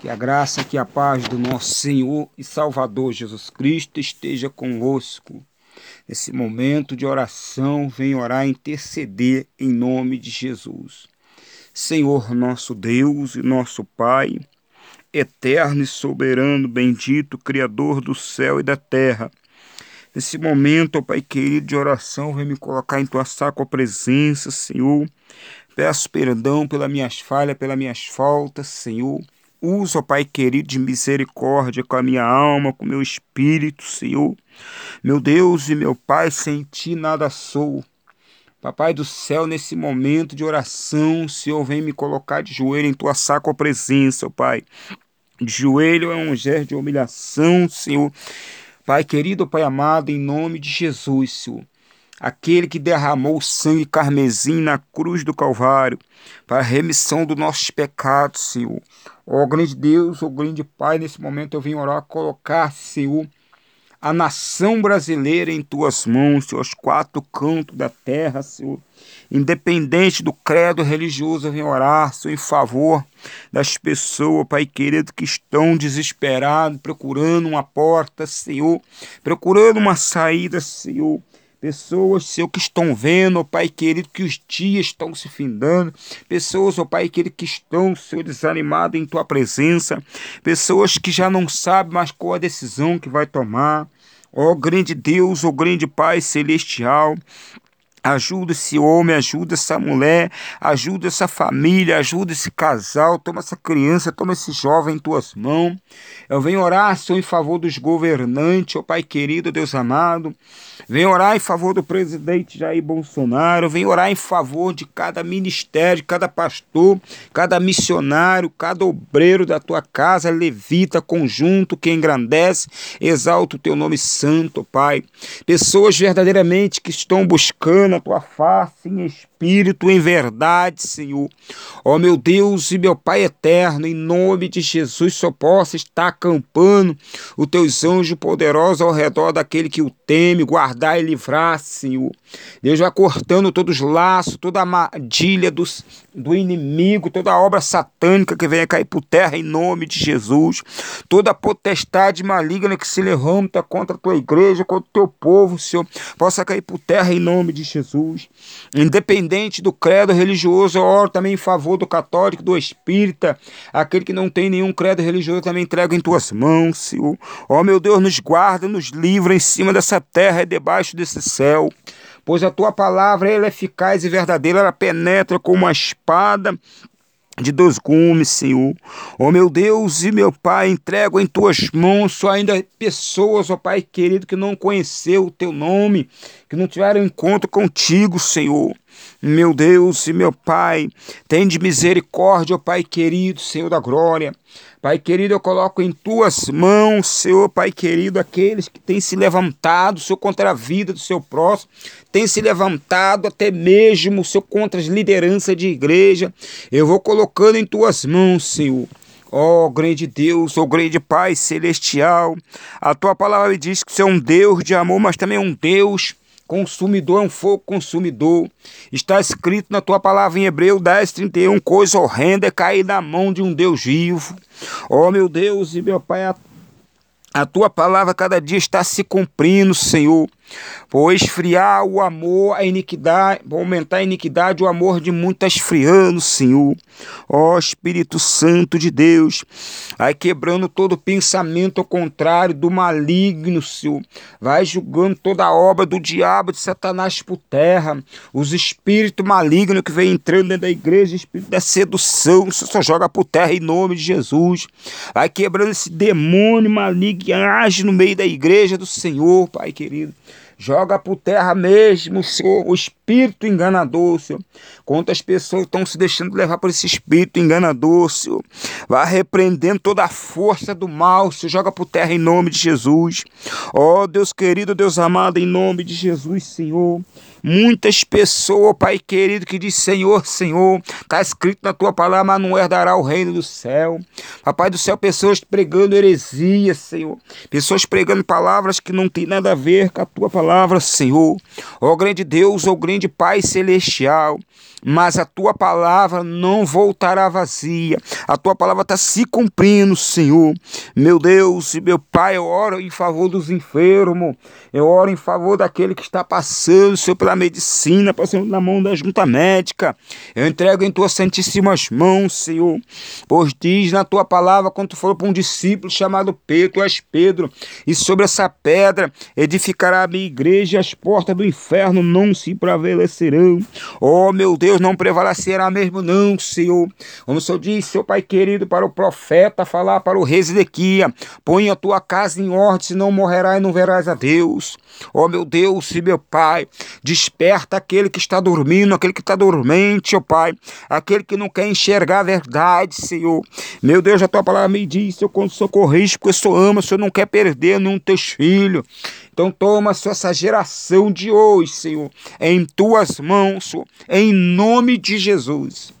Que a graça, que a paz do nosso Senhor e Salvador Jesus Cristo esteja convosco. Nesse momento de oração, vem orar e interceder em nome de Jesus. Senhor nosso Deus e nosso Pai, eterno e soberano, bendito, Criador do céu e da terra. Nesse momento, ó Pai querido de oração, vem me colocar em tua sacra presença, Senhor. Peço perdão pelas minhas falhas, pelas minhas faltas, Senhor. Usa, Pai querido, de misericórdia com a minha alma, com o meu espírito, Senhor. Meu Deus e meu Pai, sem ti nada sou. Papai do céu, nesse momento de oração, Senhor, vem me colocar de joelho em tua sacra presença, Pai. De joelho é um gesto de humilhação, Senhor. Pai querido, Pai amado, em nome de Jesus, Senhor aquele que derramou sangue carmesim na cruz do Calvário, para a remissão dos nossos pecados, Senhor. Ó grande Deus, ó grande Pai, nesse momento eu vim orar, colocar, Senhor, a nação brasileira em tuas mãos, Senhor, os quatro cantos da terra, Senhor. Independente do credo religioso, eu venho orar, Senhor, em favor das pessoas, Pai querido, que estão desesperados, procurando uma porta, Senhor, procurando uma saída, Senhor. Pessoas, Senhor, que estão vendo, ó Pai querido, que os dias estão se findando. Pessoas, ó Pai querido, que estão, Senhor, desanimadas em Tua presença. Pessoas que já não sabem mais qual a decisão que vai tomar. Ó grande Deus, ó grande Pai celestial, Ajuda esse homem, ajuda essa mulher, ajuda essa família, ajuda esse casal. Toma essa criança, toma esse jovem em tuas mãos. Eu venho orar, Senhor, em favor dos governantes, ó Pai querido, Deus amado. Venho orar em favor do presidente Jair Bolsonaro. Venho orar em favor de cada ministério, cada pastor, cada missionário, cada obreiro da tua casa, levita, conjunto que engrandece, exalta o teu nome santo, Pai. Pessoas verdadeiramente que estão buscando a tua face em espírito, em verdade, Senhor. Ó meu Deus e meu Pai eterno, em nome de Jesus, só possa estar acampando os teus anjos poderosos ao redor daquele que o teme, guardar e livrar, Senhor. Deus vai cortando todos os laços, toda a armadilha dos, do inimigo, toda a obra satânica que venha cair por terra em nome de Jesus. Toda a potestade maligna que se levanta contra a tua igreja, contra o teu povo, Senhor, possa cair por terra em nome de Jesus. Independente do credo religioso, eu oro também em favor do católico, do espírita, aquele que não tem nenhum credo religioso, também entrego em tuas mãos, Senhor. Ó meu Deus, nos guarda, nos livra em cima dessa terra e debaixo desse céu pois a tua palavra ela é eficaz e verdadeira, ela penetra como uma espada de dois gumes, Senhor. Ó oh, meu Deus e meu Pai, entrego em tuas mãos só ainda pessoas, ó oh, Pai querido, que não conheceu o teu nome, que não tiveram encontro contigo, Senhor. Meu Deus e meu Pai, tem de misericórdia, ó Pai querido, Senhor da glória. Pai querido, eu coloco em tuas mãos, Senhor, Pai querido, aqueles que têm se levantado, Senhor, contra a vida do seu próximo, têm se levantado até mesmo, Senhor, contra as lideranças de igreja. Eu vou colocando em tuas mãos, Senhor. Ó oh, grande Deus, ó oh, grande Pai celestial, a tua palavra diz que você é um Deus de amor, mas também é um Deus consumidor é um fogo consumidor. Está escrito na tua palavra em Hebreu 10, 31, coisa horrenda é cair na mão de um Deus vivo. Oh, meu Deus e meu Pai, a, a tua palavra cada dia está se cumprindo, Senhor. Vou esfriar o amor, a iniquidade, aumentar a iniquidade, o amor de muitos está esfriando, Senhor. Ó Espírito Santo de Deus, vai quebrando todo pensamento ao contrário do maligno, Senhor. Vai julgando toda a obra do diabo, de Satanás por terra. Os espíritos malignos que vem entrando dentro da igreja, espírito da sedução, só joga por terra em nome de Jesus. Vai quebrando esse demônio maligno que age no meio da igreja do Senhor, Pai querido. Joga por terra mesmo, Senhor, o espírito enganador, Senhor. Quantas pessoas estão se deixando levar por esse espírito enganador, Senhor. Vai repreendendo toda a força do mal, Senhor. Joga por terra em nome de Jesus. Ó oh, Deus querido, Deus amado, em nome de Jesus, Senhor. Muitas pessoas, Pai querido, que diz Senhor, Senhor, está escrito na tua palavra, mas não herdará o reino do céu. Papai do céu, pessoas pregando heresia, Senhor. Pessoas pregando palavras que não tem nada a ver com a tua palavra, Senhor. Ó grande Deus, ó grande Pai celestial. mas a tua palavra não voltará vazia. A tua palavra está se cumprindo, Senhor. Meu Deus e meu Pai, eu oro em favor dos enfermos, eu oro em favor daquele que está passando, Senhor, pela medicina, passando na mão da junta médica. Eu entrego em tuas santíssimas mãos, Senhor. Pois diz na tua palavra, quando tu falou para um discípulo chamado Pedro, tu és Pedro, e sobre essa pedra edificará a minha igreja, as portas do inferno não se prevalecerão. Oh, meu Deus, não prevalecerá mesmo, não, Senhor. Como o Senhor disse, seu Pai querido, para o profeta falar para o rei Zedequia: põe a tua casa em ordem, senão morrerás e não verás a Deus. Oh, meu Deus e meu Pai, desperta aquele que está dormindo, aquele que está dormente, ó Pai, aquele que não quer enxergar a verdade, Senhor. Meu Deus, a tua palavra me diz, eu quando socorris, porque o Senhor ama, o Senhor não quer perder nenhum teus filhos. Então toma Senhor, essa geração de hoje, Senhor, em tuas mãos, Senhor, em nome de Jesus.